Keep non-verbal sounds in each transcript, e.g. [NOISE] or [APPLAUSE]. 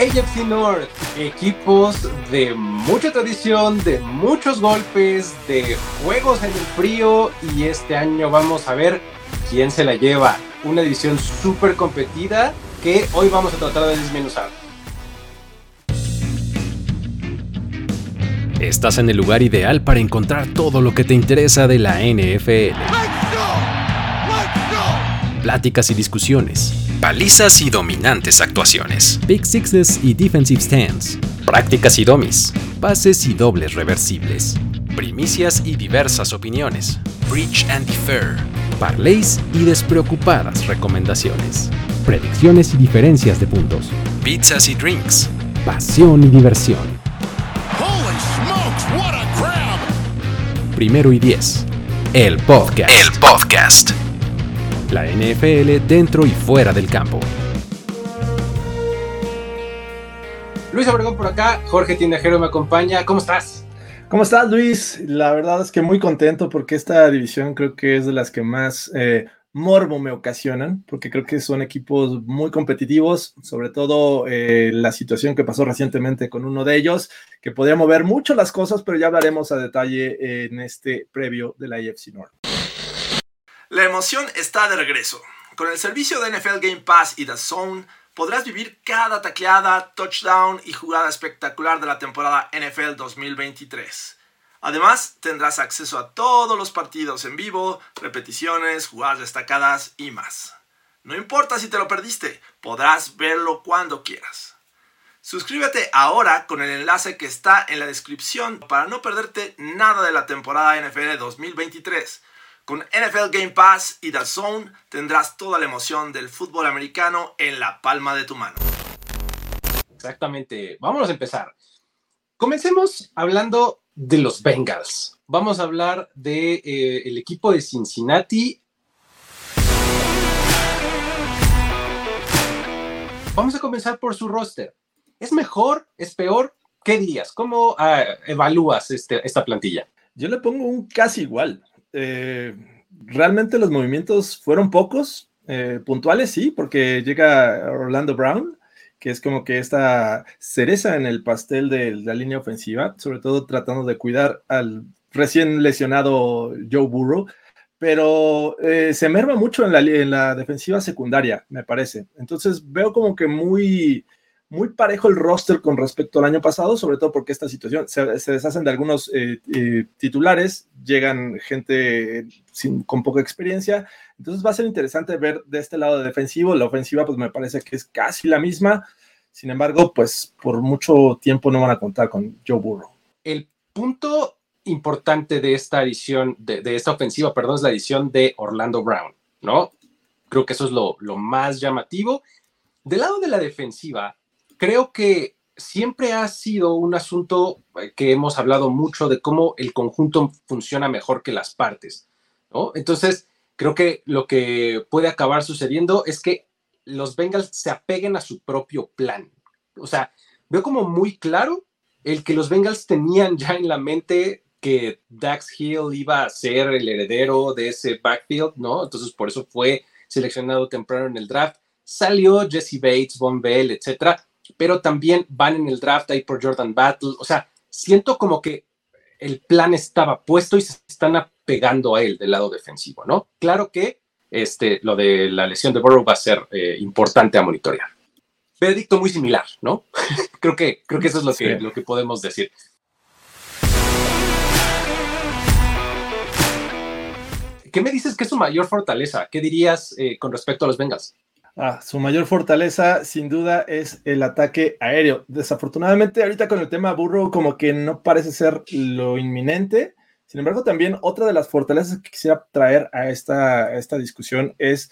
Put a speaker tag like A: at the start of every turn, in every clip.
A: AFC North, equipos de mucha tradición, de muchos golpes, de juegos en el frío y este año vamos a ver quién se la lleva. Una división súper competida que hoy vamos a tratar de desmenuzar.
B: Estás en el lugar ideal para encontrar todo lo que te interesa de la NFL. Pláticas y discusiones. Palizas y dominantes actuaciones. Big Sixes y Defensive Stands. Prácticas y domis. Pases y dobles reversibles. Primicias y diversas opiniones. Preach and defer. Parlays y despreocupadas recomendaciones. Predicciones y diferencias de puntos. Pizzas y drinks. Pasión y diversión. Primero y Diez. El podcast. El podcast. La NFL dentro y fuera del campo.
A: Luis Obregón por acá, Jorge Tindajero me acompaña. ¿Cómo estás?
C: ¿Cómo estás, Luis? La verdad es que muy contento porque esta división creo que es de las que más eh, morbo me ocasionan, porque creo que son equipos muy competitivos, sobre todo eh, la situación que pasó recientemente con uno de ellos, que podría mover mucho las cosas, pero ya hablaremos a detalle en este previo de la IFC North.
D: La emoción está de regreso. Con el servicio de NFL Game Pass y The Zone, podrás vivir cada tacleada, touchdown y jugada espectacular de la temporada NFL 2023. Además, tendrás acceso a todos los partidos en vivo, repeticiones, jugadas destacadas y más. No importa si te lo perdiste, podrás verlo cuando quieras. Suscríbete ahora con el enlace que está en la descripción para no perderte nada de la temporada NFL 2023. Con NFL Game Pass y The Zone tendrás toda la emoción del fútbol americano en la palma de tu mano.
A: Exactamente. Vámonos a empezar. Comencemos hablando de los Bengals. Vamos a hablar del de, eh, equipo de Cincinnati. Vamos a comenzar por su roster. ¿Es mejor? ¿Es peor? ¿Qué dirías? ¿Cómo ah, evalúas este, esta plantilla?
C: Yo le pongo un casi igual. Eh, realmente los movimientos fueron pocos, eh, puntuales sí, porque llega Orlando Brown, que es como que esta cereza en el pastel de la línea ofensiva, sobre todo tratando de cuidar al recién lesionado Joe Burrow, pero eh, se merma mucho en la, en la defensiva secundaria, me parece. Entonces veo como que muy, muy parejo el roster con respecto al año pasado, sobre todo porque esta situación se, deshacen de algunos eh, eh, titulares, llegan gente sin, con poca experiencia, entonces va a ser interesante ver de este lado defensivo, la ofensiva pues me parece que es casi la misma, sin embargo pues por mucho tiempo no van a contar con Joe Burrow.
A: El punto importante de esta edición, de, de esta ofensiva, perdón, es la edición de Orlando Brown, ¿no? Creo que eso es lo, lo más llamativo. Del lado de la defensiva, creo que siempre ha sido un asunto eh, que hemos hablado mucho de cómo el conjunto funciona mejor que las partes, ¿no? Entonces, creo que lo que puede acabar sucediendo es que los Bengals se apeguen a su propio plan. O sea, veo como muy claro el que los Bengals tenían ya en la mente que Dax Hill iba a ser el heredero de ese backfield, ¿no? Entonces, por eso fue seleccionado temprano en el draft. Salió Jesse Bates, Von Bell, etcétera pero también van en el draft ahí por Jordan Battle. O sea, siento como que el plan estaba puesto y se están apegando a él del lado defensivo, ¿no? Claro que este, lo de la lesión de Burrow va a ser eh, importante a monitorear. Veredicto muy similar, ¿no? [LAUGHS] creo, que, creo que eso es lo, que, lo que podemos decir. ¿Qué me dices que es su mayor fortaleza? ¿Qué dirías eh, con respecto a los Bengals?
C: Ah, su mayor fortaleza, sin duda, es el ataque aéreo. Desafortunadamente, ahorita con el tema burro, como que no parece ser lo inminente. Sin embargo, también otra de las fortalezas que quisiera traer a esta, esta discusión es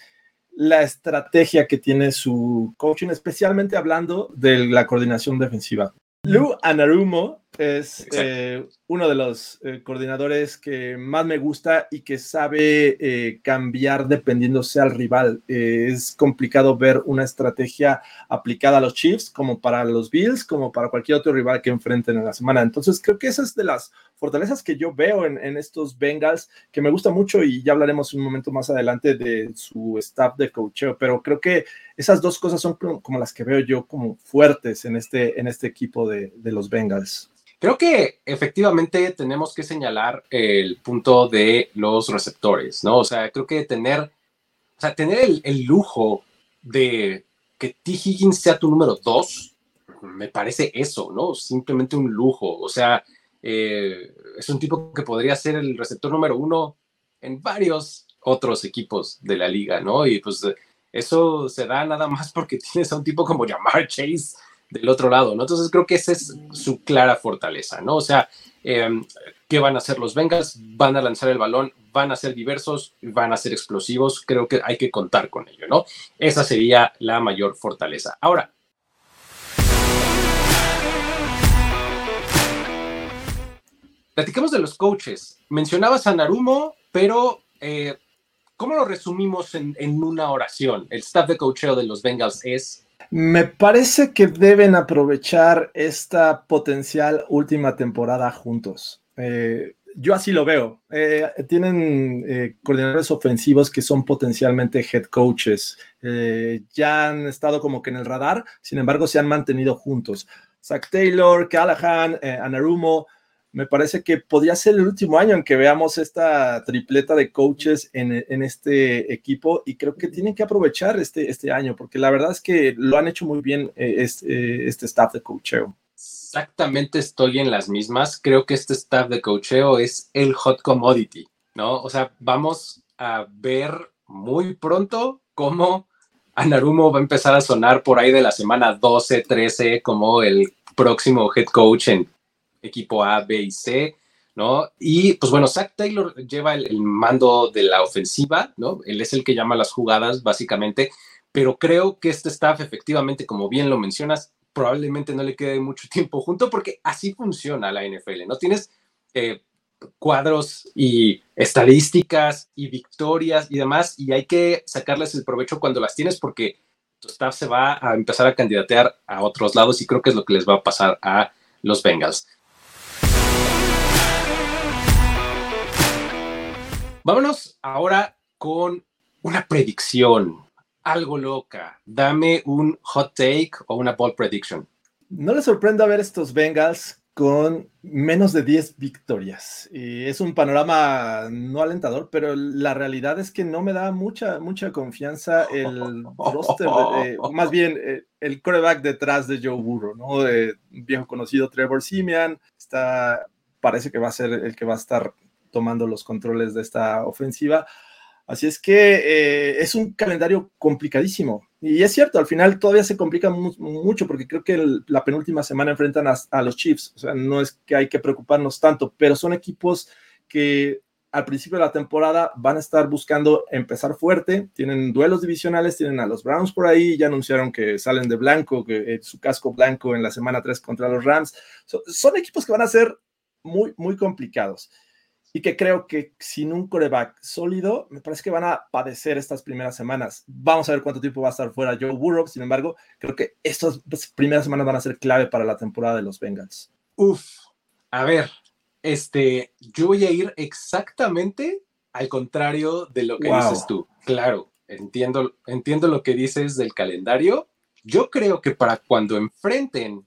C: la estrategia que tiene su coaching, especialmente hablando de la coordinación defensiva. Lou Anarumo es eh, uno de los eh, coordinadores que más me gusta y que sabe eh, cambiar dependiendo sea el rival. es complicado ver una estrategia aplicada a los Chiefs como para los Bills, como para cualquier otro rival que enfrenten en la semana. Entonces creo que esa es de las fortalezas que yo veo en, en estos Bengals, que me gusta mucho y ya hablaremos un momento más adelante de su staff de coacheo, pero creo que esas dos cosas son como las que veo yo como fuertes en este, en este equipo de, de los Bengals.
A: Creo que efectivamente tenemos que señalar el punto de los receptores, ¿no? O sea, creo que tener, o sea, tener el, lujo de que T. Higgins sea tu número dos, me parece eso, ¿no? Simplemente un lujo. O sea, eh, es un tipo que podría ser el receptor número uno en varios otros equipos de la liga, ¿no? Y pues eso se da nada más porque [LAUGHS] tienes a un tipo como Jamar Chase del otro lado, ¿no? Entonces creo que esa es su clara fortaleza, ¿no? O sea, em, ¿qué van a hacer los Bengals? Van a lanzar el balón, van a ser diversos, van a ser explosivos, creo que hay que contar con ello, ¿no? Esa sería la mayor fortaleza. Ahora, platicamos de los coaches. Mencionabas a Narumo, pero eh, ¿cómo lo resumimos en, en una oración? El staff de coacheo de los Bengals es
C: me parece que deben aprovechar esta potencial última temporada juntos. Eh, yo así lo veo. Eh, tienen eh, coordinadores ofensivos que son potencialmente head coaches. ya han estado como que en el radar, sin embargo, se han mantenido juntos. Zach Taylor, Callahan, Anarumo, me parece que podría ser el último año en que veamos esta tripleta de coaches en, este equipo y creo que tienen que aprovechar este, este año porque la verdad es que lo han hecho muy bien eh, este, este, staff de coacheo.
A: Exactamente estoy en las mismas. Creo que este staff de coacheo es el hot commodity, ¿no? O sea, vamos a ver muy pronto cómo Anarumo va a empezar a sonar por ahí de la semana 12, 13 como el próximo head coach en equipo A, B y C, ¿no? Y pues bueno, Zach Taylor lleva el, mando de la ofensiva, ¿no? Él es el que llama las jugadas, básicamente, pero creo que este staff, efectivamente, como bien lo mencionas, probablemente no le quede mucho [LAUGHS] tiempo junto porque así funciona la NFL, ¿no? Tienes eh, cuadros y estadísticas y victorias y demás, y hay que sacarles el provecho cuando las tienes porque tu staff se va a empezar a candidatear a otros lados y creo que es lo que les va a pasar a los Bengals. Vámonos ahora con una predicción, algo loca. Dame un hot take o una bold prediction.
C: No le sorprende ver estos Bengals con menos de 10 victorias. Y es un panorama no alentador, pero la realidad es que no me da mucha, mucha confianza el [LAUGHS] roster, más bien eh, el coreback detrás de Joe Burrow, ¿no? viejo conocido Trevor Simeon, está, parece que va a ser el que va a estar tomando los controles de esta ofensiva. Así es que eh, es un calendario complicadísimo. Y es cierto, al final todavía se complica mucho porque creo que la penúltima semana enfrentan a, los Chiefs. O sea, no es que hay que preocuparnos tanto, pero son equipos que al principio de la temporada van a estar buscando empezar fuerte. Tienen duelos divisionales, tienen a los Browns por ahí, ya anunciaron que salen de blanco, que eh, su casco blanco en la semana 3 contra los Rams. son equipos que van a ser muy, muy complicados y que creo que sin un coreback sólido, me parece que van a padecer estas primeras semanas. Vamos a ver cuánto tiempo va a estar fuera Joe Burrow, sin embargo, creo que estas primeras semanas van a ser clave para la temporada de los Bengals.
A: Uf, a ver, este, yo voy a ir exactamente al contrario de lo que dices tú. Claro, entiendo, entiendo lo que dices del calendario. Yo creo que para cuando enfrenten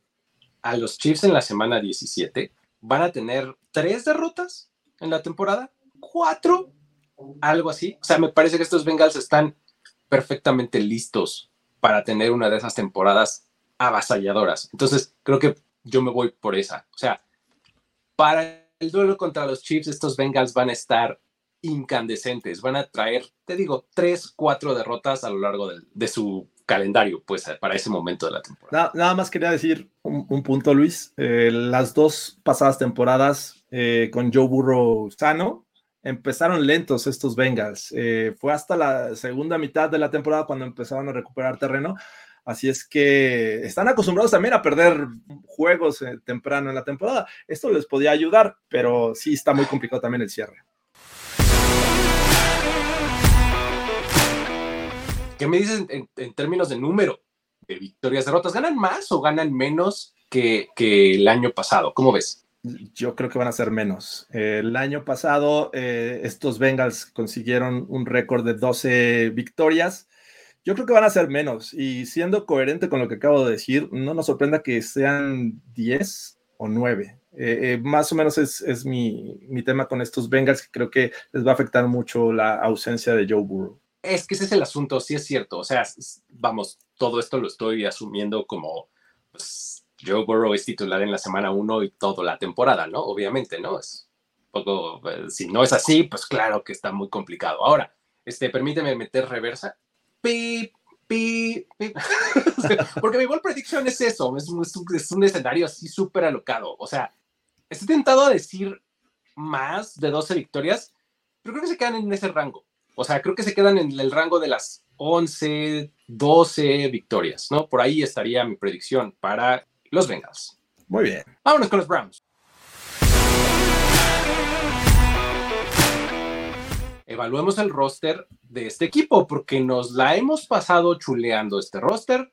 A: a los Chiefs en la semana 17, van a tener tres derrotas en la temporada, cuatro, algo así. O sea, me parece que estos Bengals están perfectamente listos para tener una de esas temporadas avasalladoras. Entonces, creo que yo me voy por esa. O sea, para el duelo contra los Chiefs, estos Bengals van a estar incandescentes. Van a traer, te digo, tres, cuatro derrotas a lo largo de, su calendario, pues para ese momento de la temporada.
C: Nada, más quería decir un, punto, Luis. Eh, las dos pasadas temporadas eh, con Joe Burrow sano, empezaron lentos estos Bengals. Eh, fue hasta la segunda mitad de la temporada cuando empezaron a recuperar terreno. Así es que están acostumbrados también a perder juegos temprano en la temporada. Esto les podía ayudar, pero sí está muy complicado también el cierre.
A: ¿Qué me dices en, términos de número de victorias, derrotas? ¿Ganan más o ganan menos que, el año pasado? ¿Cómo ves?
C: Yo creo que van a ser menos. el año pasado, eh, estos Bengals consiguieron un récord de 12 victorias. Yo creo que van a ser menos. Y siendo coherente con lo que acabo de decir, no nos sorprenda que sean 10 o 9. Eh, eh, más o menos es, mi, mi, tema con estos Bengals, que creo que les va a afectar mucho la ausencia de Joe Burrow.
A: Es que ese es el asunto, sí es cierto. O sea, vamos, todo esto lo estoy asumiendo como pues, Joe Burrow es titular en la semana 1 y toda la temporada, ¿no? Obviamente, ¿no? Es poco, eh, si no es así, pues claro que está muy complicado. Ahora, este, permíteme meter reversa. [LAUGHS] Porque mi ball prediction es eso, es, es un escenario así súper alocado. O sea, estoy tentado a decir más de 12 victorias, pero creo que se quedan en ese rango. O sea, creo que se quedan en el rango de las 11, 12 victorias, ¿no? Por ahí estaría mi predicción para los Bengals.
C: Muy bien.
A: Vámonos con los Browns. Evaluemos el roster de este equipo porque nos la hemos pasado chuleando este roster.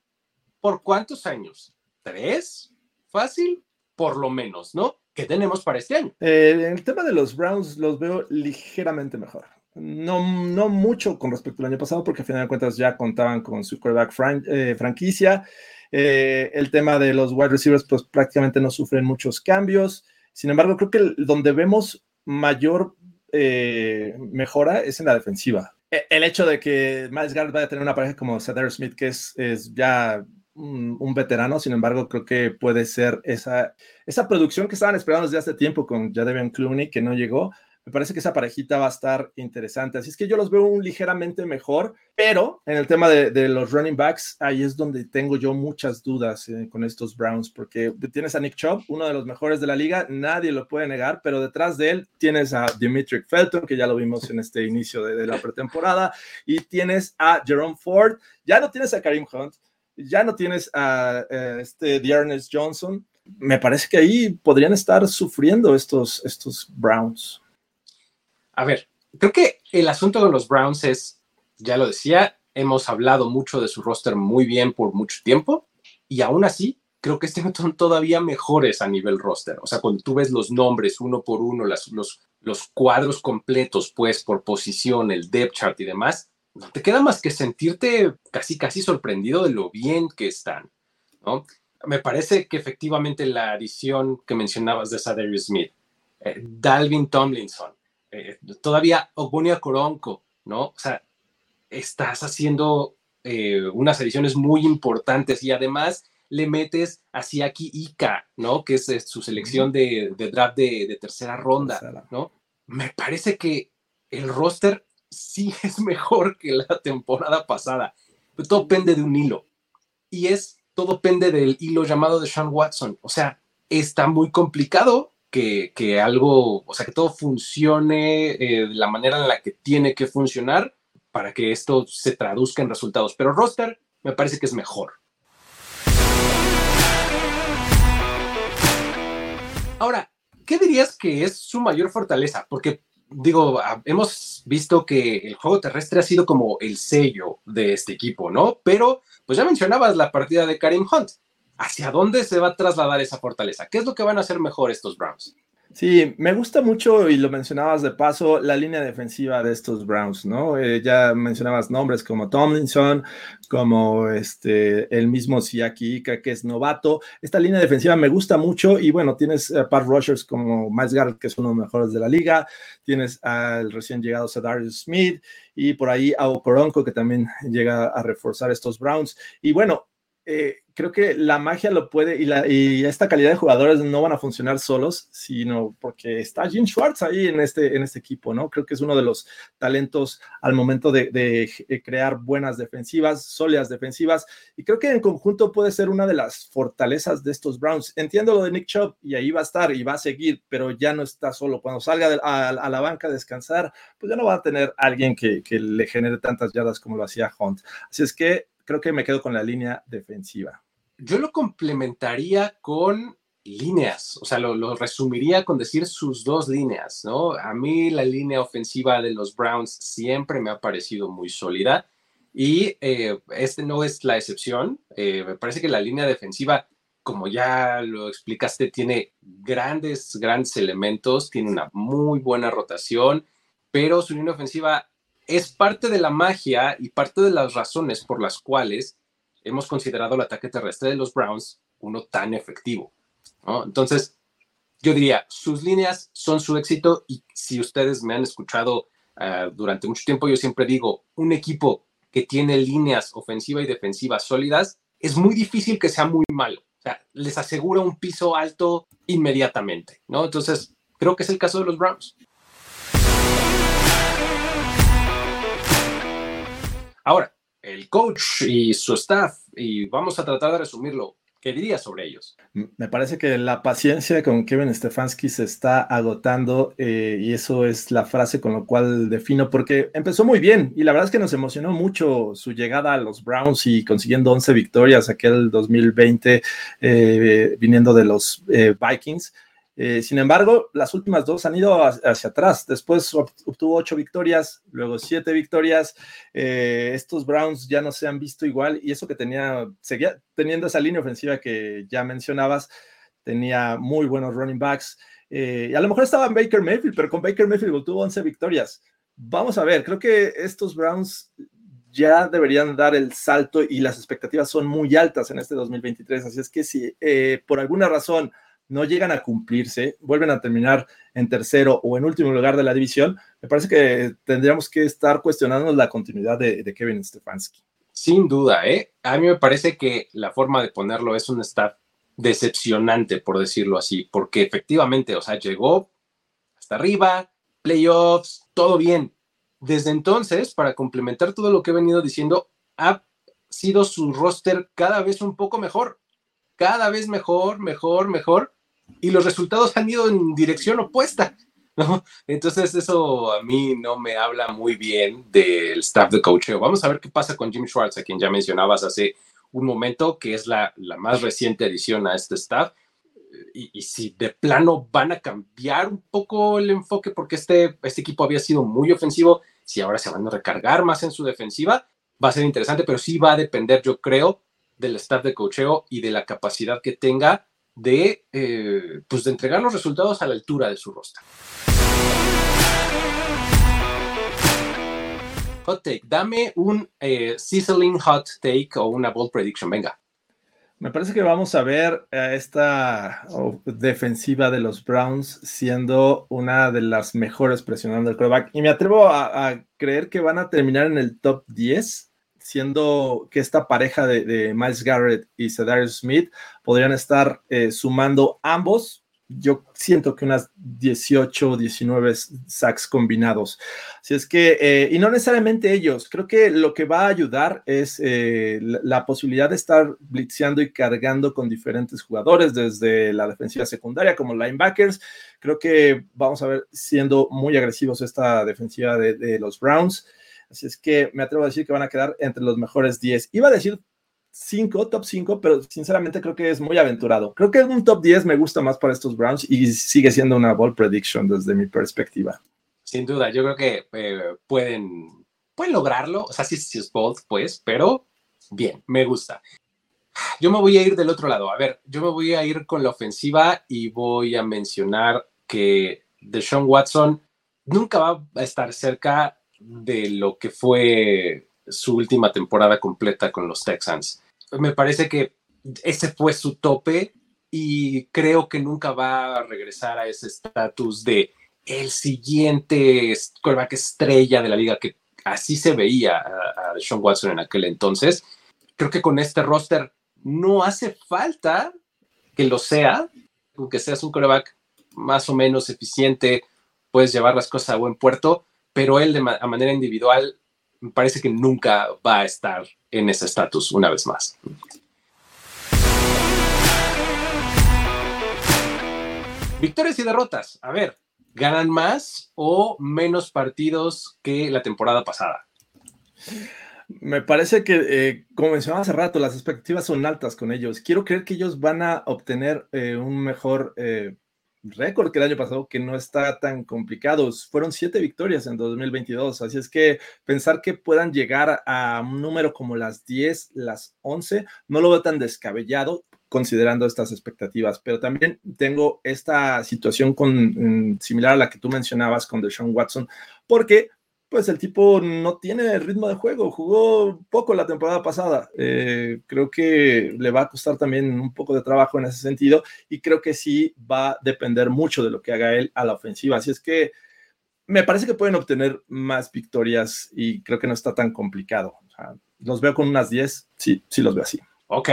A: ¿Por cuántos años? ¿Tres? ¿Fácil? Por lo menos, ¿no? ¿Qué tenemos para este año?
C: Eh, el tema de los Browns los veo ligeramente mejor. No, no mucho con respecto al año pasado, porque al final de cuentas ya contaban con su quarterback eh, franquicia. Eh, el tema de los wide receivers, pues prácticamente no sufren muchos cambios. Sin embargo, creo que donde vemos mayor eh, mejora es en la defensiva. E, el hecho de que Miles Garrett vaya a tener una pareja como Cedar Smith, que es, es ya un, un, veterano, sin embargo, creo que puede ser esa, esa producción que estaban esperando desde hace tiempo con Jadevian Clooney, que no llegó, me parece que esa parejita va a estar interesante. Así es que yo los veo un ligeramente mejor, pero en el tema de, los running backs, ahí es donde tengo yo muchas dudas eh, con estos Browns, porque tienes a Nick Chubb, uno de los mejores de la liga, nadie lo puede negar, pero detrás de él tienes a Dimitri Felton, que ya lo vimos en este inicio de, la pretemporada, y tienes a Jerome Ford, ya no tienes a Karim Hunt, ya no tienes a, eh, este Dearness Johnson. Me parece que ahí podrían estar sufriendo estos, estos Browns.
A: A ver, creo que el asunto de los Browns es, ya lo decía, hemos hablado mucho de su roster muy bien por mucho tiempo y aún así creo que este son todavía mejores a nivel roster. O sea, cuando tú ves los nombres uno por uno, los, los cuadros completos, pues por posición, el depth chart y demás, no te queda más que sentirte casi, casi sorprendido de lo bien que están, ¿no? Me parece que efectivamente la adición que mencionabas de Sadarius Smith, eh, Dalvin Tomlinson, eh, todavía Ogunia Coronco, ¿no? O sea, estás haciendo eh, unas ediciones muy importantes y además le metes a Siaki Ika, ¿no? Que es, su selección de, draft de, tercera ronda, ¿no? Me parece que el roster sí [LAUGHS] es mejor que la temporada pasada. Pero todo pende de un hilo. Y es, todo pende del hilo llamado de Sean Watson. O sea, está muy complicado que, algo, o sea, que todo funcione eh, de la manera en la que tiene que funcionar para que esto se traduzca en resultados. Pero roster me parece que es mejor. Ahora, ¿qué dirías que es su mayor fortaleza? Porque digo, ah, hemos visto que el juego terrestre ha sido como el sello de este equipo, ¿no? Pero, pues ya mencionabas la partida de Karim Hunt. ¿Hacia dónde se va a trasladar esa fortaleza? ¿Qué es lo que van a hacer mejor estos Browns?
C: Sí, me gusta mucho, y lo mencionabas de paso, la línea defensiva de estos Browns, ¿no? Eh, ya mencionabas nombres como Tomlinson, como este, el mismo Siaki Ika, que es novato. Esta línea defensiva me gusta mucho, y bueno, tienes a Pat Rushers como Miles Garrett, que es uno de los mejores de la liga, tienes al recién llegado Darius Smith, y por ahí a Okoronko, que también llega a reforzar estos Browns. Y bueno, eh, creo que la magia lo puede y, la, y esta calidad de jugadores no van a funcionar solos, sino porque está Jim Schwartz ahí en este, en este equipo, ¿no? Creo que es uno de los talentos al momento de, de, crear buenas defensivas, sólidas defensivas, y creo que en conjunto puede ser una de las fortalezas de estos Browns. Entiendo lo de Nick Chubb y ahí va a estar y va a seguir, pero ya no está solo. Cuando salga a, a, la banca a descansar, pues ya no va a tener alguien que, que le genere tantas yardas como lo hacía Hunt. Así es que creo que me quedo con la línea defensiva.
A: Yo lo complementaría con líneas, o sea, lo, resumiría con decir sus dos líneas, ¿no? A mí la línea ofensiva de los Browns siempre me ha parecido muy sólida y eh, este no es la excepción. Eh, me parece que la línea defensiva, como ya lo explicaste, tiene grandes, grandes elementos, tiene una muy buena rotación, pero su línea ofensiva es parte de la magia y parte de las razones por las cuales hemos considerado el ataque terrestre de los Browns uno tan efectivo. Entonces, yo diría, sus líneas son su éxito y si ustedes me han escuchado ah, durante mucho tiempo, yo siempre digo, un equipo que tiene líneas ofensiva y defensiva sólidas, es muy difícil que sea muy malo. Les asegura un piso alto inmediatamente, ¿no? Entonces, creo que es el caso de los Browns. Ahora, el coach y su staff, y vamos a tratar de resumirlo ¿Qué dirías sobre ellos?
C: Me parece que la paciencia con Kevin Stefanski se está agotando eh, y eso es la frase con la cual defino, porque empezó muy bien y la verdad es que nos emocionó mucho su llegada a los Browns y consiguiendo 11 victorias aquel 2020 eh, viniendo de los eh, Vikings. Eh, sin embargo, las últimas dos han ido hacia atrás. Después obtuvo ocho victorias, luego siete victorias. Eh, estos Browns ya no se han visto igual y eso que tenía, seguía teniendo esa línea ofensiva que ya mencionabas, tenía muy buenos running backs. Eh, y a lo mejor estaba en Baker Mayfield, pero con Baker Mayfield obtuvo 11 victorias. Vamos a ver, creo que estos Browns ya deberían dar el salto y las expectativas son muy altas en este 2023. Así es que si por alguna razón no llegan a cumplirse, vuelven a terminar en tercero o en último lugar de la división, me parece que tendríamos que estar cuestionando la continuidad de, Kevin Stefanski.
A: Sin duda, ¿eh? A mí me parece que la forma de ponerlo es un staff decepcionante, por decirlo así, porque efectivamente, o sea, llegó hasta arriba, playoffs, todo bien. Desde entonces, para complementar todo lo que he venido diciendo, ha sido su roster cada vez un poco mejor, cada vez mejor, mejor, mejor y los resultados han ido en dirección opuesta. Entonces eso a mí no me habla muy bien del staff de coaching. Vamos a ver qué pasa con Jim Schwartz, a quien ya mencionabas hace un momento, que es la, la más reciente adición a este staff. Y, y, si de plano van a cambiar un poco el enfoque, porque este, este equipo había sido muy ofensivo, si ahora se van a recargar más en su defensiva, va a ser interesante, pero sí va a depender, yo creo, del staff de cocheo y de la capacidad que tenga de, eh, pues de entregar los resultados a la altura de su roster. Hot take, dame un eh, sizzling hot take o una bold prediction, venga.
C: Me parece que vamos a ver a esta defensiva de los Browns siendo una de las mejores presionando el quarterback. Y me atrevo a creer que van a terminar en el top 10 siendo que esta pareja de, Miles Garrett y Cedarius Smith podrían estar eh, sumando ambos. Yo siento que unas 18 o 19 sacks combinados. Así es que, eh, y no necesariamente ellos, creo que lo que va a ayudar es eh, la, posibilidad de estar blitzeando y cargando con diferentes jugadores, desde la defensiva secundaria como linebackers. Creo que vamos a ver siendo muy agresivos esta defensiva de los Browns. Así es que me atrevo a decir que van a quedar entre los mejores 10. Iba a decir 5, top 5, pero sinceramente creo que es muy aventurado. Creo que un top 10 me gusta más para estos Browns y sigue siendo una ball prediction desde mi perspectiva.
A: Sin duda, yo creo que eh, pueden, pueden lograrlo. O sea, sí, sí es bold, pues, pero bien, me gusta. Yo me voy a ir del otro lado. A ver, yo me voy a ir con la ofensiva y voy a mencionar que Deshaun Watson nunca va a estar cerca de lo que fue su última temporada completa con los Texans. Me parece que ese fue su tope y creo que nunca va a regresar a ese estatus de el siguiente quarterback estrella de la liga, que así se veía a, a Sean Watson en aquel entonces. Creo que con este roster no hace falta que lo sea, aunque seas un quarterback más o menos eficiente, puedes llevar las cosas a buen puerto, pero él de manera individual me parece que nunca va a estar en ese estatus una vez más. Victorias y derrotas. A ver, ¿ganan más o menos partidos que la temporada pasada?
C: Me parece que, eh, como mencionaba hace rato, las expectativas son altas con ellos. Quiero creer que ellos van a obtener eh, un mejor eh, récord que el año pasado, que no está tan complicado. Fueron siete victorias en 2022, así es que pensar que puedan llegar a un número como las 10, las 11, no lo veo tan descabellado considerando estas expectativas, pero también tengo esta situación con, mm, similar a la que tú mencionabas con Deshaun Watson, porque pues el tipo no tiene ritmo de juego, jugó poco la temporada pasada. Eh, creo que le va a costar también un poco de trabajo en ese sentido y creo que sí va a depender mucho de lo que haga él a la ofensiva. Así es que me parece que pueden obtener más victorias y creo que no está tan complicado. los veo con unas 10, sí, sí los veo así.
A: Ok,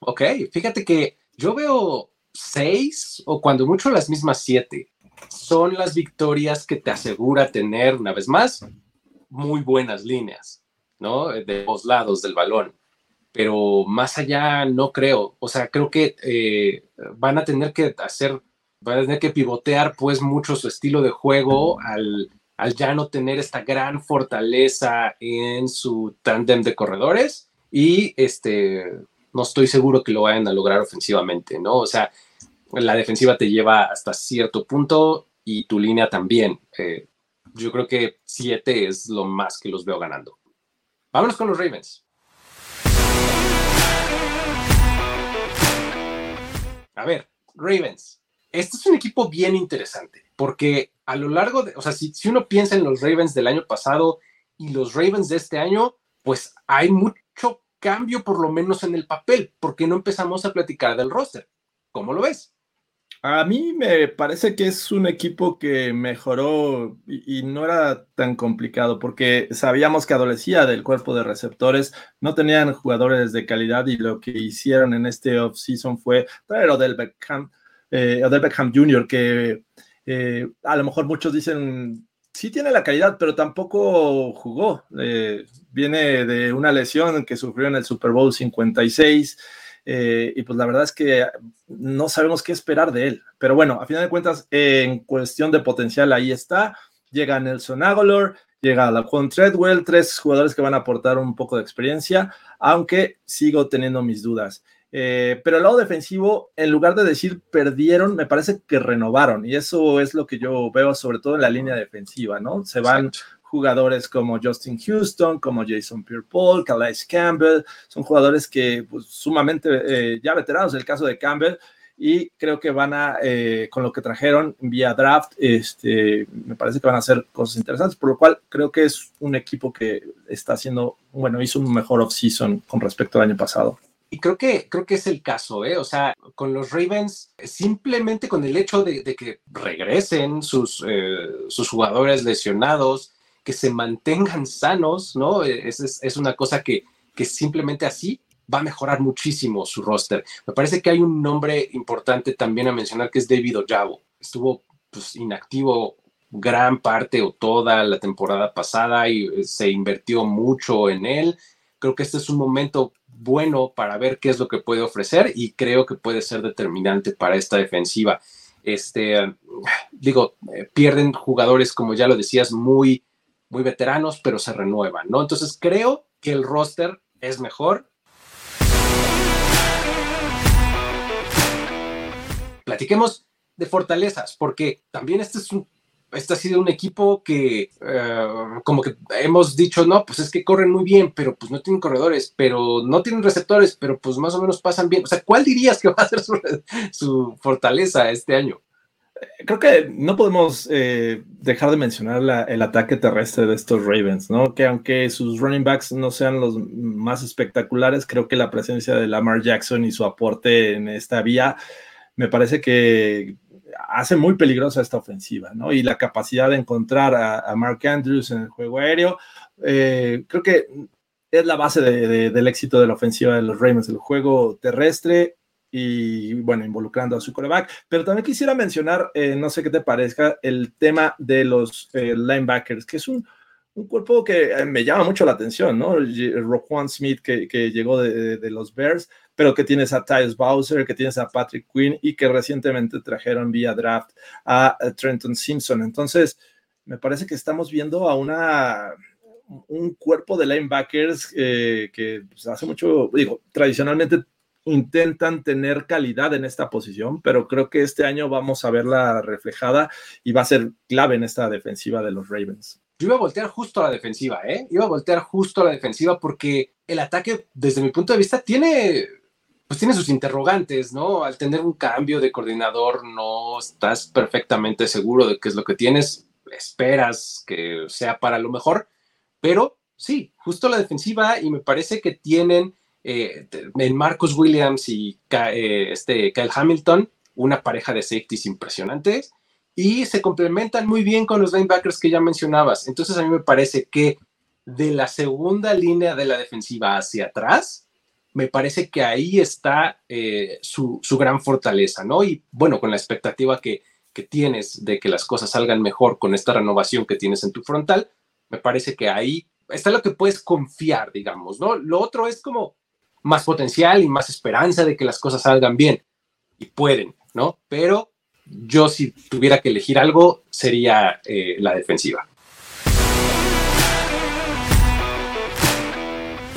A: ok. Fíjate que yo veo 6 o cuando mucho las mismas 7 son las victorias que te asegura tener, una vez más, muy buenas líneas, ¿no? De los lados del balón. Pero más allá no creo. O sea, creo que eh, van a tener que hacer, van a tener que pivotear pues mucho su estilo de juego al, al ya no tener esta gran fortaleza en su tándem de corredores y este, no estoy seguro que lo vayan a lograr ofensivamente, ¿no? O sea, la defensiva te lleva hasta cierto punto y tu línea también. Eh, yo creo que 7 es lo más que los veo ganando. Vámonos con los Ravens. A ver, Ravens. Este es un equipo bien interesante porque a lo largo de, o sea, si, si uno piensa en los Ravens del año pasado y los Ravens de este año, pues hay mucho cambio por lo menos en el papel, porque no empezamos a platicar del roster. ¿Cómo lo ves?
C: A mí me parece que es un equipo que mejoró y, no era tan complicado porque sabíamos que adolecía del cuerpo de receptores, no tenían jugadores de calidad y lo que hicieron en este offseason fue traer a Odell Beckham, eh, Odell Beckham Jr., que eh, a lo mejor muchos dicen sí tiene la calidad, pero tampoco jugó. Eh, viene de una lesión que sufrió en el Super Bowl 56 eh, y pues la verdad es que no sabemos qué esperar de él. Pero bueno, a final de cuentas, en cuestión de potencial, ahí está. Llega Nelson Aguilar, llega Laquan Treadwell, tres jugadores que van a aportar un poco de experiencia, aunque sigo teniendo mis dudas. Eh, pero el lado defensivo, en lugar de decir perdieron, me parece que renovaron. Y eso es lo que yo veo, sobre todo en la línea defensiva, ¿no? Se van jugadores como Justin Houston, como Jason Pierre-Paul, Calais Campbell, son jugadores que pues, sumamente eh, ya veteranos, el caso de Campbell, y creo que van a, eh, con lo que trajeron vía draft, este, me parece que van a hacer cosas interesantes, por lo cual creo que es un equipo que está haciendo, bueno, hizo un mejor off-season con respecto al año pasado.
A: Y creo que, creo que es el caso, ¿eh? O sea, con los Ravens, simplemente con el hecho de, que regresen sus, eh, sus jugadores lesionados, que se mantengan sanos, ¿no? Es, es, una cosa que, que simplemente así va a mejorar muchísimo su roster. Me parece que hay un nombre importante también a mencionar que es David Ojabo. Estuvo pues, inactivo gran parte o toda la temporada pasada y eh, se invirtió mucho en él. Creo que este es un momento bueno para ver qué es lo que puede ofrecer y creo que puede ser determinante para esta defensiva. Este, digo, eh, pierden jugadores, como ya lo decías, muy muy veteranos, pero se renuevan, ¿no? Entonces creo que el roster es mejor. Platiquemos de fortalezas, porque también este es un este ha sido un equipo que eh, como que hemos dicho, no, pues es que corren muy bien, pero pues no tienen corredores, pero no tienen receptores, pero pues más o menos pasan bien. O sea, ¿cuál dirías que va a ser su, su fortaleza este año?
C: Creo que no podemos eh, dejar de mencionar el ataque terrestre de estos Ravens, ¿no? Que aunque sus running backs no sean los más espectaculares, creo que la presencia de Lamar Jackson y su aporte en esta vía me parece que hace muy peligrosa esta ofensiva, ¿no? Y la capacidad de encontrar a, Mark Andrews en el juego aéreo, eh, creo que es la base del éxito de la ofensiva de los Ravens, el juego terrestre y bueno, involucrando a su coreback. Pero también quisiera mencionar, eh, no sé qué te parezca, el tema de los eh, linebackers, que es un, un cuerpo que eh, me llama mucho la atención, ¿no? Roquan Smith, que, que llegó de, de, los Bears, pero que tienes a Tyus Bowser, que tienes a Patrick Quinn y que recientemente trajeron vía draft a, Trenton Simpson. Entonces, me parece que estamos viendo a una un cuerpo de linebackers eh, que pues, hace mucho, digo, tradicionalmente intentan tener calidad en esta posición, pero creo que este año vamos a verla reflejada y va a ser clave en esta defensiva de los Ravens.
A: Yo iba a voltear justo a la defensiva, ¿eh? Iba a voltear justo a la defensiva porque el ataque, desde mi punto de vista, tiene, pues tiene sus interrogantes, ¿no? Al tener un cambio de coordinador, no estás perfectamente seguro de qué es lo que tienes, esperas que sea para lo mejor, pero sí, justo la defensiva y me parece que tienen eh, en Marcus Williams y eh, este Kyle Hamilton una pareja de safeties impresionantes y se complementan muy bien con los linebackers que ya mencionabas. Entonces a mí me parece que de la segunda línea de la defensiva hacia atrás, me parece que ahí está eh, su, gran fortaleza, ¿no? Y bueno, con la expectativa que, que tienes de que las cosas salgan mejor con esta renovación que tienes en tu frontal, me parece que ahí está lo que puedes confiar, digamos, ¿no? Lo otro es como más potencial y más esperanza de que las cosas salgan bien. Y pueden, ¿no? Pero yo si tuviera que elegir algo sería eh, la defensiva.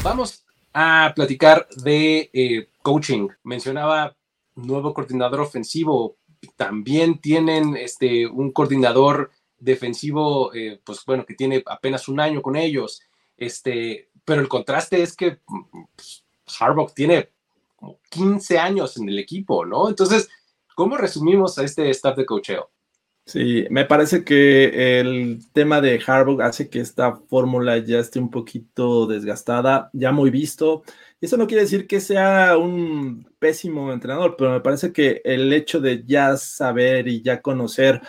A: Vamos a platicar de eh, coaching. Mencionaba nuevo coordinador ofensivo. También tienen este, un coordinador defensivo, eh, pues bueno, que tiene apenas un año con ellos. Este, pero el contraste es que pues, Harbaugh tiene como 15 años en el equipo, ¿no? Entonces, ¿Cómo resumimos a este staff de cocheo?
C: Sí, me parece que el tema de Harbaugh hace que esta fórmula ya esté un poquito desgastada, ya muy visto. Eso no quiere decir que sea un pésimo entrenador, pero me parece que el hecho de ya saber y ya conocer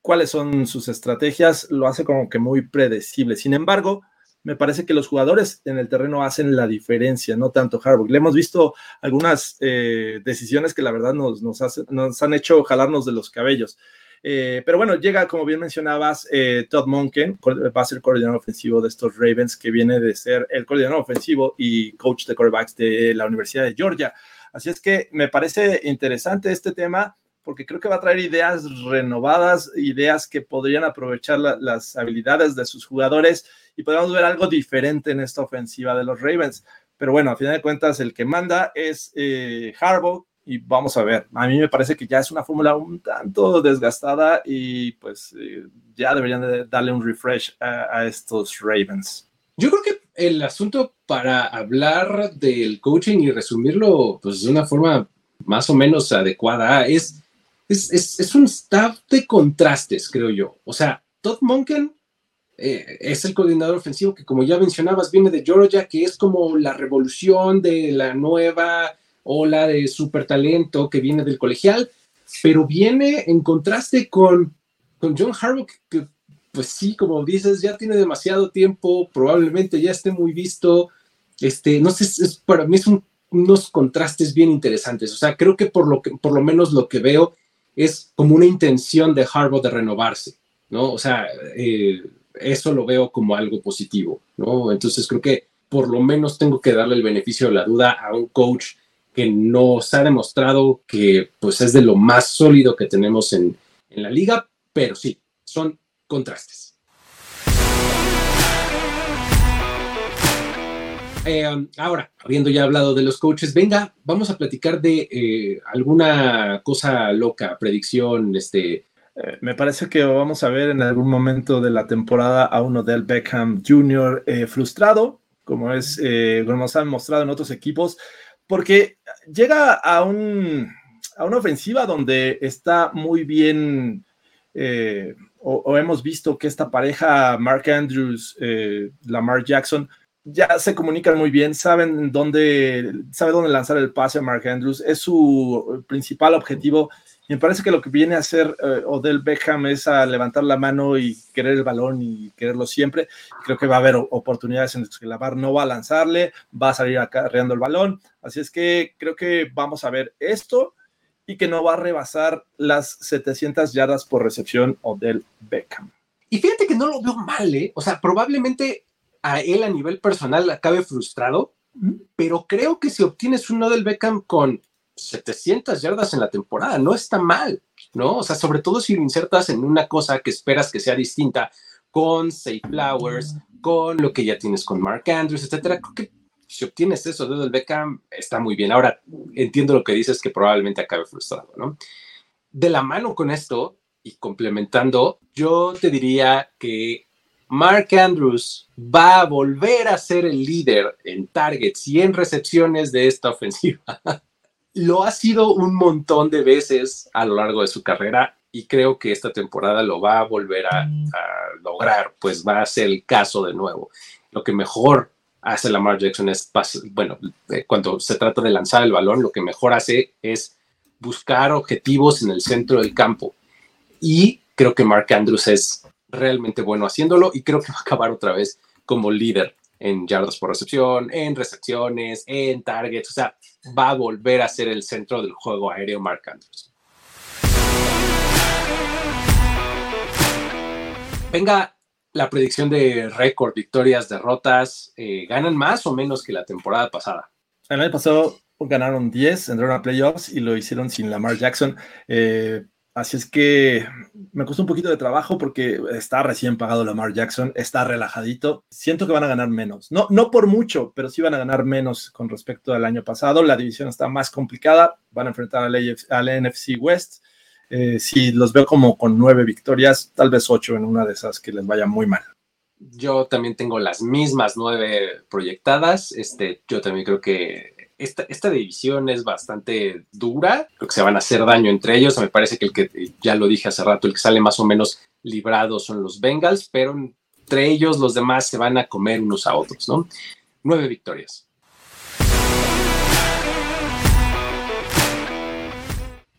C: cuáles son sus estrategias lo hace como que muy predecible. Sin embargo, me parece que los jugadores en el terreno hacen la diferencia, no tanto Harbaugh. Le hemos visto algunas eh, decisiones que la verdad nos, nos, han hecho jalarnos de los cabellos. Eh, pero bueno, llega, como bien mencionabas, eh, Todd Monken, va a ser coordinador ofensivo de estos Ravens, que viene de ser el coordinador ofensivo y coach de quarterbacks de la Universidad de Georgia. Así es que me parece interesante este tema porque creo que va a traer ideas renovadas, ideas que podrían aprovechar las habilidades de sus jugadores y podemos ver algo diferente en esta ofensiva de los Ravens. Pero bueno, a final de cuentas, el que manda es eh, Harbaugh y vamos a ver. A mí me parece que ya es una fórmula un tanto desgastada y pues eh, ya deberían darle un refresh a, estos Ravens.
A: Yo creo que el asunto para hablar del coaching y resumirlo pues, de una forma más o menos adecuada es, es, es, es un staff de contrastes, creo yo. O sea, Todd Monken eh, es el coordinador ofensivo que, como ya mencionabas, viene de Georgia, que es como la revolución de la nueva ola de super talento que viene del colegial, pero viene en contraste con, con John Harbaugh, que pues sí, como dices, ya tiene demasiado tiempo, probablemente ya esté muy visto. Este, no sé, es, para mí son unos contrastes bien interesantes. O sea, creo que por lo, que, por lo menos lo que veo es como una intención de Harbaugh de renovarse, ¿no? O sea, eh, eso lo veo como algo positivo, ¿no? Entonces creo que por lo menos tengo que darle el beneficio de la duda a un coach que nos ha demostrado que pues es de lo más sólido que tenemos en, en la liga, pero sí, son contrastes. Eh, ahora, habiendo ya hablado de los coaches, venga, vamos a platicar de eh, alguna cosa loca, predicción, este,
C: eh, me parece que vamos a ver en algún momento de la temporada a uno del Beckham Jr. Eh, frustrado, como es, eh, como nos han mostrado en otros equipos, porque llega a, un, a una ofensiva donde está muy bien, o, hemos visto que esta pareja, Mark Andrews, Lamar Jackson, ya se comunican muy bien, saben dónde, sabe dónde lanzar el pase a Mark Andrews, es su principal objetivo me parece que lo que viene a hacer eh, Odell Beckham es a levantar la mano y querer el balón y quererlo siempre. Creo que va a haber oportunidades en las que Lamar no va a lanzarle, va a salir acarreando el balón. Así es que creo que vamos a ver esto y que no va a rebasar las 700 yardas por recepción Odell Beckham.
A: Y fíjate que no lo veo mal, ¿eh? O sea, probablemente a él a nivel personal acabe frustrado, pero creo que si obtienes un Odell Beckham con 700 yardas en la temporada, no está mal, ¿no? O sea, sobre todo si lo insertas en una cosa que esperas que sea distinta, con Safe Flowers, con lo que ya tienes con Mark Andrews, etcétera. Creo que si obtienes eso de Odell Beckham, está muy bien. Ahora, entiendo lo que dices, que probablemente acabe frustrado, ¿no? De la mano con esto y complementando, yo te diría que Mark Andrews va a volver a ser el líder en targets y en recepciones de esta ofensiva. Lo ha sido un montón de veces a lo largo de su carrera y creo que esta temporada lo va a volver a, a lograr, pues va a ser el caso de nuevo. Lo que mejor hace Lamar Jackson es, bueno, eh, cuando se trata de lanzar el balón, lo que mejor hace es buscar objetivos en el centro del campo. Y creo que Mark Andrews es realmente bueno haciéndolo y creo que va a acabar otra vez como líder en yardas por recepción, en recepciones, en targets, o sea, va a volver a ser el centro del juego aéreo Mark Andrews. Venga la predicción de récord, victorias, derrotas, eh, ¿ganan más o menos que la temporada pasada?
C: El año pasado ganaron 10, entraron a playoffs y lo hicieron sin Lamar Jackson. Eh, así es que me costó un poquito de trabajo porque está recién pagado Lamar Jackson, está relajadito. Siento que van a ganar menos. No, no por mucho, pero sí van a ganar menos con respecto al año pasado. La división está más complicada. Van a enfrentar al, NFC West eh, si los veo como con nueve victorias, tal vez ocho en una de esas que les vaya muy mal.
A: Yo también tengo las mismas nueve proyectadas. Este, yo también creo que esta, esta, división es bastante dura. Creo que se van a hacer daño entre ellos. Me parece que el que, ya lo dije hace rato, el que sale más o menos librado son los Bengals, pero entre ellos los demás se van a comer unos a otros, ¿no? Nueve victorias.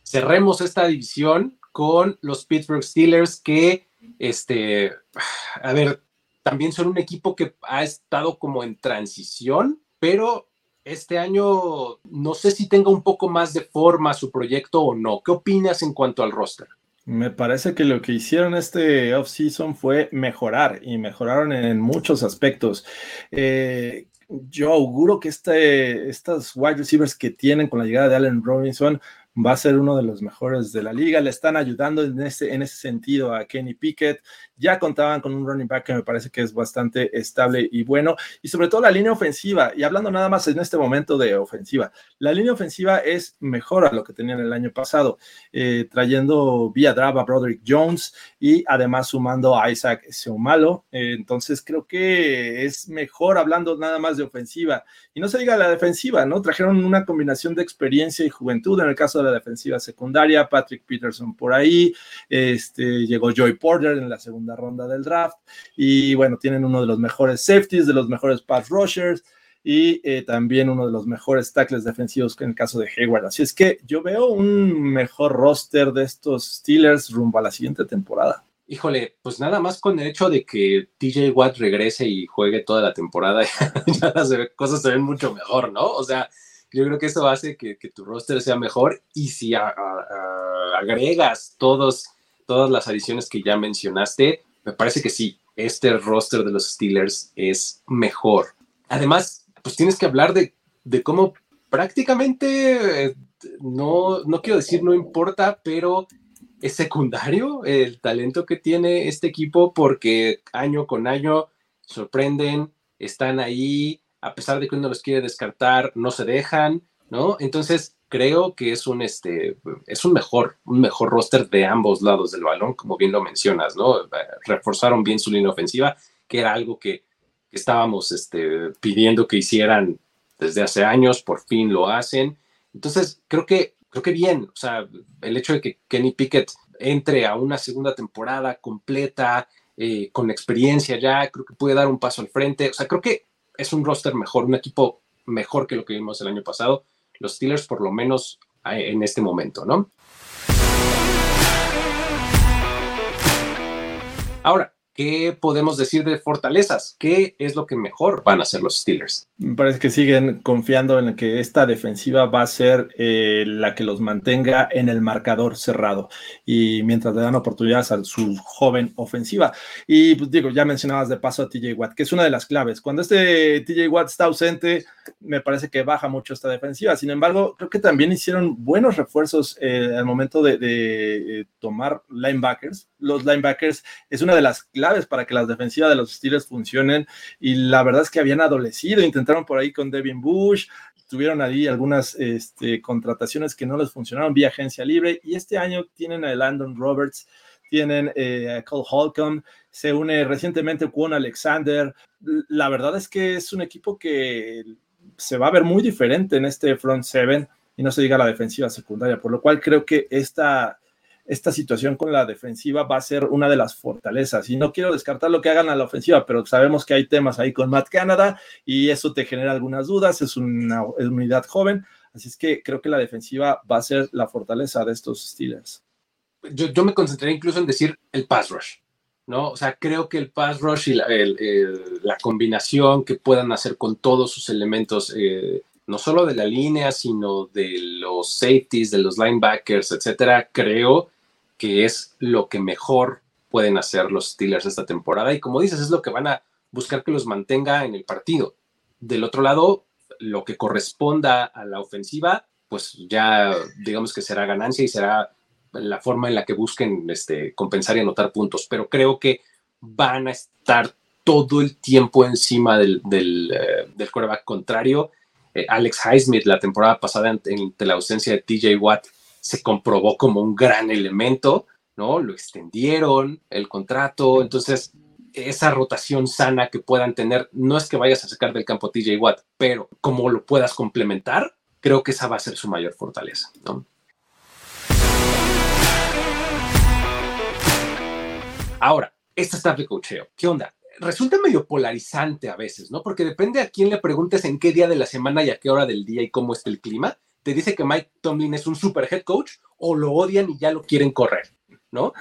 A: cerremos esta división con los Pittsburgh Steelers que, este, a ver, también son un equipo que ha estado como en transición, pero este año no sé si tenga un poco más de forma su proyecto o no. ¿Qué opinas en cuanto al roster?
C: Me parece que lo que hicieron este offseason fue mejorar y mejoraron en muchos aspectos. Eh, yo auguro que este, estas wide receivers que tienen con la llegada de Allen Robinson va a ser uno de los mejores de la liga. Le están ayudando en ese, en ese sentido a Kenny Pickett. Ya contaban con un running back que me parece que es bastante estable y bueno. Y sobre todo la línea ofensiva. Y hablando nada más en este momento de ofensiva, la línea ofensiva es mejor a lo que tenían el año pasado, eh, trayendo vía Drava a Broderick Jones y además sumando a Isaac Seumalo. Eh, entonces creo que es mejor hablando nada más de ofensiva. Y no se diga la defensiva, ¿no? Trajeron una combinación de experiencia y juventud en el caso de la defensiva secundaria, Patrick Peterson por ahí, este, llegó Joy Porter en la segunda ronda del draft y bueno, tienen uno de los mejores safeties, de los mejores pass rushers y eh, también uno de los mejores tackles defensivos en el caso de Hayward. Así es que yo veo un mejor roster de estos Steelers rumbo a la siguiente temporada.
A: Híjole, pues nada más con el hecho de que TJ Watt regrese y juegue toda la temporada, [LAUGHS] ya las cosas se ven mucho mejor, ¿no? O sea, yo creo que eso hace que, tu roster sea mejor y si agregas todos, todas las adiciones que ya mencionaste, me parece que sí, este roster de los Steelers es mejor. Además, pues tienes que hablar de, cómo prácticamente, eh, no, no quiero decir no importa, pero es secundario el talento que tiene este equipo porque año con año sorprenden, están ahí, a pesar de que uno los quiere descartar, no se dejan, ¿no? Entonces, creo que es un, este, es un mejor, un mejor roster de ambos lados del balón, como bien lo mencionas, ¿no? Reforzaron bien su línea ofensiva, que era algo que, estábamos este, pidiendo que hicieran desde hace años, por fin lo hacen. Entonces, creo que, creo que bien, o sea, el hecho de que Kenny Pickett entre a una segunda temporada completa, eh, con experiencia ya, creo que puede dar un paso al frente. O sea, creo que es un roster mejor, un equipo mejor que lo que vimos el año pasado. Los Steelers, por lo menos en este momento, ¿no? Ahora, ¿Qué podemos decir de fortalezas? ¿Qué es lo que mejor van a hacer los Steelers?
C: Me parece que siguen confiando en que esta defensiva va a ser eh, la que los mantenga en el marcador cerrado y mientras le dan oportunidades a su joven ofensiva. Y pues digo, ya mencionabas de paso a TJ Watt, que es una de las claves. Cuando este TJ Watt está ausente, me parece que baja mucho esta defensiva. Sin embargo, creo que también hicieron buenos refuerzos eh, al momento de, de, eh, tomar linebackers. Los linebackers es una de las claves claves para que las defensivas de los Steelers funcionen y la verdad es que habían adolecido, intentaron por ahí con Devin Bush, tuvieron ahí algunas este, contrataciones que no les funcionaron vía agencia libre y este año tienen a Landon Roberts, tienen eh, a Cole Holcomb, se une recientemente con Alexander. La verdad es que es un equipo que se va a ver muy diferente en este front seven y no se diga la defensiva secundaria, por lo cual creo que esta, esta situación con la defensiva va a ser una de las fortalezas. Y no quiero descartar lo que hagan a la ofensiva, pero sabemos que hay temas ahí con Matt Canada y eso te genera algunas dudas, es una, unidad joven, así es que creo que la defensiva va a ser la fortaleza de estos Steelers.
A: Yo, yo me concentré incluso en decir el pass rush. ¿no? O sea, creo que el pass rush y la, la combinación que puedan hacer con todos sus elementos eh, no solo de la línea, sino de los safeties, de los linebackers, etcétera, creo que es lo que mejor pueden hacer los Steelers esta temporada. Y como dices, es lo que van a buscar que los mantenga en el partido. Del otro lado, lo que corresponda a la ofensiva, pues ya digamos que será ganancia y será la forma en la que busquen este, compensar y anotar puntos. Pero creo que van a estar todo el tiempo encima del, del, eh, del contrario eh, Alex Highsmith la temporada pasada, entre la ausencia de TJ Watt, se comprobó como un gran elemento, ¿no? Lo extendieron, el contrato, entonces esa rotación sana que puedan tener, no es que vayas a sacar del campo TJ Watt, pero como lo puedas complementar, creo que esa va a ser su mayor fortaleza. Ahora, esta está de cocheo, ¿qué onda? resulta medio polarizante a veces, ¿no? Porque depende a quién le preguntes en qué día de la semana y a qué hora del día y cómo está el clima. Te dice que Mike Tomlin es un super head coach o lo odian y ya lo quieren correr, ¿no?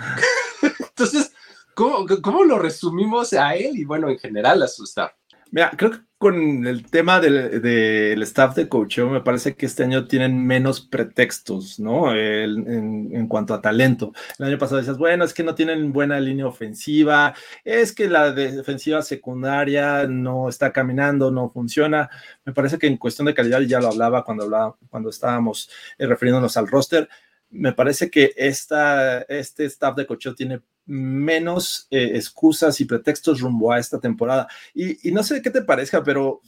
A: [LAUGHS] Entonces, ¿cómo, ¿cómo, lo resumimos a él y bueno, en general a su staff?
C: Mira, creo que con el tema del, staff de coaching, me parece que este año tienen menos pretextos, ¿no? en, cuanto a talento. El año pasado decías, bueno, es que no tienen buena línea ofensiva, es que la defensiva secundaria no está caminando, no funciona. Me parece que en cuestión de calidad, ya lo hablaba cuando, hablaba, cuando estábamos eh, refiriéndonos al roster, me parece que esta, este staff de coaching tiene menos eh, excusas y pretextos rumbo a esta temporada. Y, no sé qué te parezca, pero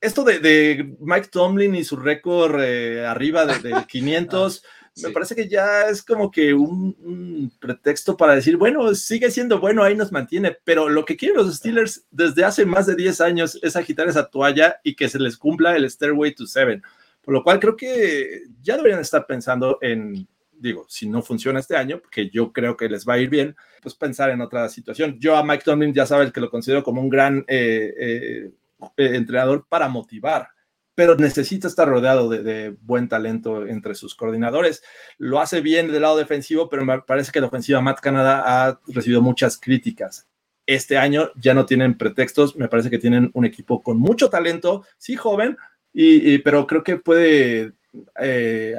C: esto de, Mike Tomlin y su récord eh, arriba de, 500, [LAUGHS] me parece que ya es como que un, pretexto para decir, bueno, sigue siendo bueno, ahí nos mantiene, pero lo que quieren los Steelers desde hace más de 10 años es agitar esa toalla y que se les cumpla el Stairway to Seven. Por lo cual creo que ya deberían estar pensando en, digo, si no funciona este año, que yo creo que les va a ir bien, pues pensar en otra situación. Yo a Mike Tomlin ya sabes que lo considero como un gran eh, eh, eh, entrenador para motivar, pero necesita estar rodeado de, buen talento entre sus coordinadores. Lo hace bien del lado defensivo, pero me parece que la ofensiva Matt Canada ha recibido muchas críticas. Este año ya no tienen pretextos, me parece que tienen un equipo con mucho talento, sí joven, y, pero creo que puede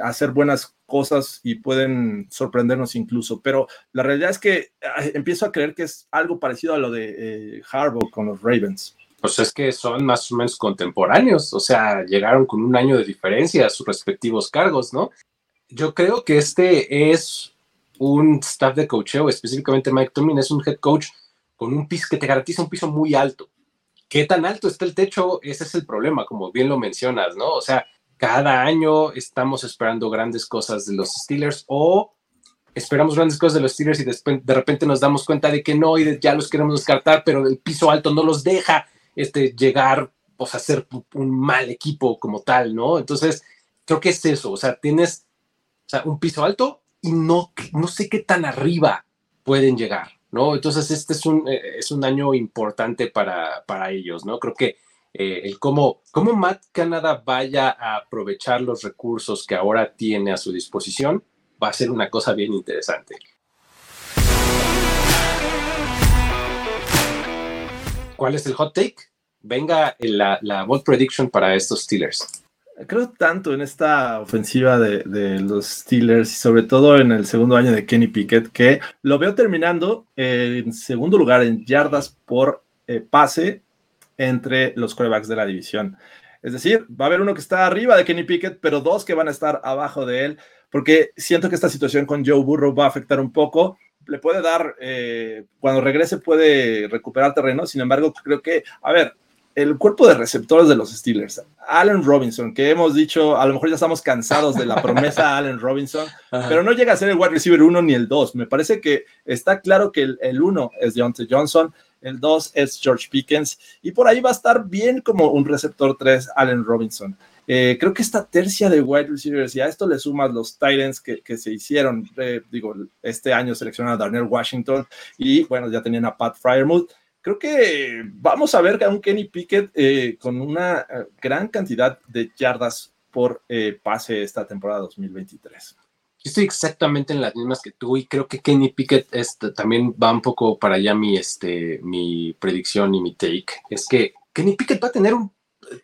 C: hacer buenas cosas y pueden sorprendernos incluso, pero la realidad es que empiezo a creer que es algo parecido a lo de eh, Harbaugh con los Ravens.
A: Pues es que son más o menos contemporáneos, o sea, llegaron con un año de diferencia a sus respectivos cargos, ¿no? Yo creo que este es un staff de coacheo, específicamente Mike Tomlin es un head coach con un piso que te garantiza un piso muy alto. ¿Qué tan alto está el techo? Ese es el problema, como bien lo mencionas, ¿no? O sea, cada año estamos esperando grandes cosas de los Steelers o esperamos grandes cosas de los Steelers y de repente nos damos cuenta de que no y ya los queremos descartar, pero el piso alto no los deja este, llegar pues, a ser un mal equipo como tal, ¿no? Entonces, creo que es eso, o sea, tienes un piso alto y no, no sé qué tan arriba pueden llegar, ¿no? Entonces, este es un, eh, es un año importante para, para ellos, ¿no? Creo que eh, el cómo, cómo Matt Canada vaya a aprovechar los recursos que ahora tiene a su disposición va a ser una cosa bien interesante. ¿Cuál es el hot take? Venga la, la bold prediction para estos Steelers.
C: Creo tanto en esta ofensiva de, los Steelers y sobre todo en el segundo año de Kenny Pickett que lo veo terminando en segundo lugar en yardas por eh, pase entre los corebacks de la división. Es decir, va a haber uno que está arriba de Kenny Pickett, pero dos que van a estar abajo de él, porque siento que esta situación con Joe Burrow va a afectar un poco. le puede dar, eh, cuando regrese puede recuperar terreno, sin embargo, creo que, a ver, el cuerpo de receptores de los Steelers, Allen Robinson, que hemos dicho, a lo mejor ya estamos cansados de la promesa Allen Robinson, [LAUGHS] pero no llega a ser el wide receiver 1 ni el 2. Me parece que está claro que el 1 es Deontay Johnson, el 2 es George Pickens, y por ahí va a estar bien como un receptor 3 Allen Robinson. Eh, creo que esta tercia de wide receivers, y a esto le sumas los Titans que, que se hicieron, eh, digo, este año seleccionaron a Darnell Washington y bueno, ya tenían a Pat Fryermuth creo que vamos a ver a un Kenny Pickett eh, con una eh, gran cantidad de yardas por pase esta temporada 2023.
A: Yo estoy exactamente en las mismas que tú y creo que Kenny Pickett también va un poco para allá mi, este, mi predicción y mi take. Es que Kenny Pickett va a tener un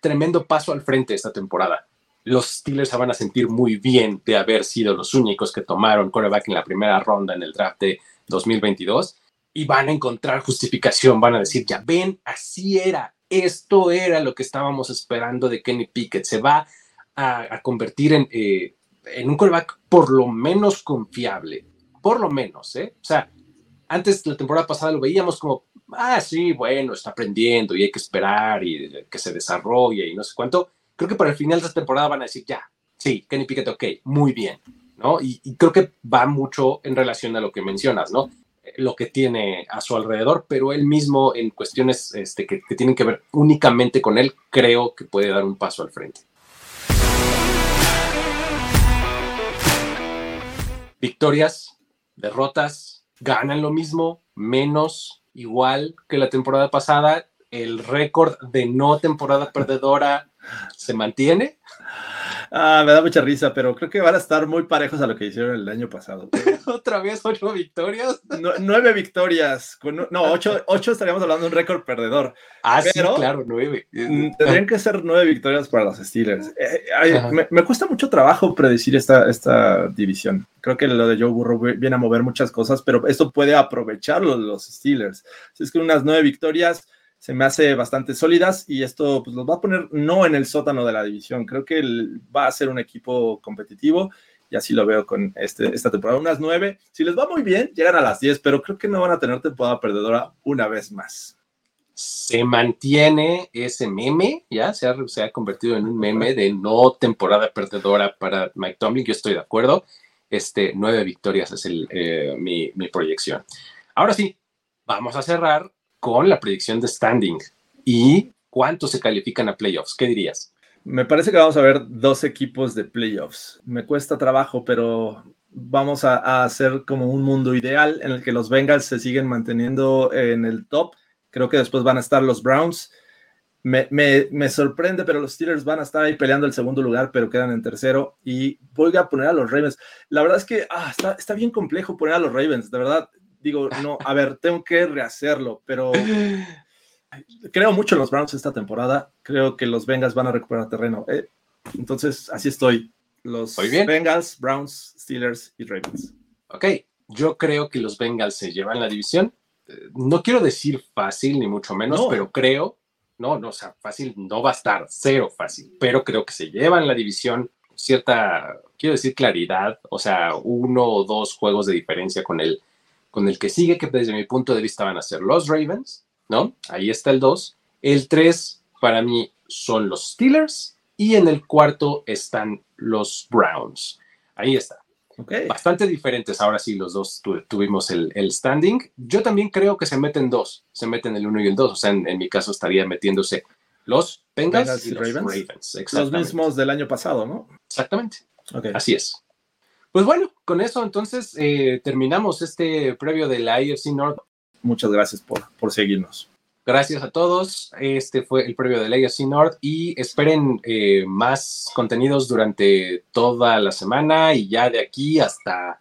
A: tremendo paso al frente esta temporada. Los Steelers se van a sentir muy bien de haber sido los únicos que tomaron quarterback en la primera ronda en el draft de 2022 y van a encontrar justificación, van a decir, ya ven, así era, esto era lo que estábamos esperando de Kenny Pickett, se va a, convertir en, eh, en un callback por lo menos confiable, por lo menos, ¿eh? O sea, antes la temporada pasada lo veíamos como, ah, sí, bueno, está aprendiendo y hay que esperar y que se desarrolle y no sé cuánto. Creo que para el final de esta temporada van a decir, ya, sí, Kenny Pickett, ok, muy bien, ¿no? Y, y, creo que va mucho en relación a lo que mencionas, ¿no? lo que tiene a su alrededor, pero él mismo en cuestiones este, que, que tienen que ver únicamente con él, creo que puede dar un paso al frente. Victorias, derrotas, ganan lo mismo, menos, igual que la temporada pasada. El récord de no temporada perdedora se mantiene.
C: Ah, me da mucha risa, pero creo que van a estar muy parejos a lo que hicieron el año pasado. [LAUGHS]
A: ¿Otra vez ocho victorias?
C: nueve victorias. no, ocho, [LAUGHS] ocho, estaríamos hablando de un récord perdedor.
A: Ah, sí, claro, nueve.
C: Mm, tendrían que ser nueve victorias para los Steelers. Eh, me, me, cuesta mucho trabajo predecir esta, esta división. Creo que lo de Joe Burrow viene a mover muchas cosas, pero esto puede aprovecharlo los Steelers. Si es que unas nueve victorias se me hace bastante sólidas y esto pues, los va a poner no en el sótano de la división. Creo que va a ser un equipo competitivo y así lo veo con este, esta temporada. Unas nueve, si les va muy bien, llegan a las diez, pero creo que no van a tener temporada perdedora una vez más.
A: Se mantiene ese meme, ya se ha, se ha convertido en un meme de no temporada perdedora para Mike Tomlin. Yo estoy de acuerdo. Este, nueve victorias es eh, mi proyección. Ahora sí, vamos a cerrar con la predicción de standing y cuántos se califican a playoffs. ¿Qué dirías?
C: Me parece que vamos a ver dos equipos de playoffs. Me cuesta trabajo, pero vamos a, hacer como un mundo ideal en el que los Bengals se siguen manteniendo en el top. Creo que después van a estar los Browns. Me, sorprende, pero los Steelers van a estar ahí peleando el segundo lugar, pero quedan en tercero. Y voy a poner a los Ravens. La verdad es que ah, está, está bien complejo poner a los Ravens, de verdad digo, no, a ver, tengo que rehacerlo, pero creo mucho en los Browns esta temporada. Creo que los Bengals van a recuperar terreno. Eh, entonces, así estoy. Los Bengals, Browns, Steelers y Ravens.
A: Ok, yo creo que los Bengals se llevan la división. Eh, no quiero decir fácil, ni mucho menos, pero creo, no, no, o sea, fácil no va a estar, cero fácil, pero creo que se llevan la división cierta, quiero decir, claridad, o sea, uno o dos juegos de diferencia con el con el que sigue, que desde mi punto de vista van a ser los Ravens, ¿no? Ahí está el 2. El 3 para mí son los Steelers y en el cuarto están los Browns. Ahí está. Okay. Bastante diferentes. Ahora sí, los dos tuvimos el, standing. Yo también creo que se meten dos. Se meten el 1 y el 2. O sea, en, mi caso estaría metiéndose los Bengals, y, los Ravens.
C: Los mismos del año pasado, ¿no?
A: Exactamente. Okay. Así es. Pues bueno, con eso entonces eh, terminamos este previo de la IFC North.
C: Muchas gracias por, por seguirnos.
A: Gracias a todos. Este fue el previo de la IFC North y esperen eh, más contenidos durante toda la semana y ya de aquí hasta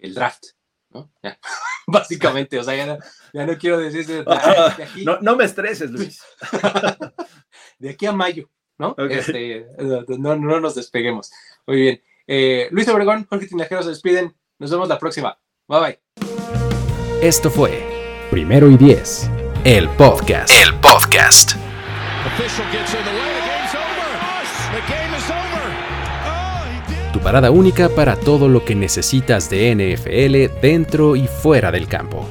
A: el draft. ¿no? [LAUGHS] Básicamente, o sea, ya no, quiero decir de,
C: aquí, no, me estreses, Luis. [LAUGHS]
A: de aquí a mayo, ¿no? Este, no, no nos despeguemos. Muy bien. Eh, Luis Obregón, Jorge Tinajero se despiden. Nos vemos la próxima. Bye bye.
B: Esto fue Primero y Diez, el podcast. El podcast. Tu
A: parada única para todo lo que necesitas de NFL dentro y fuera del campo.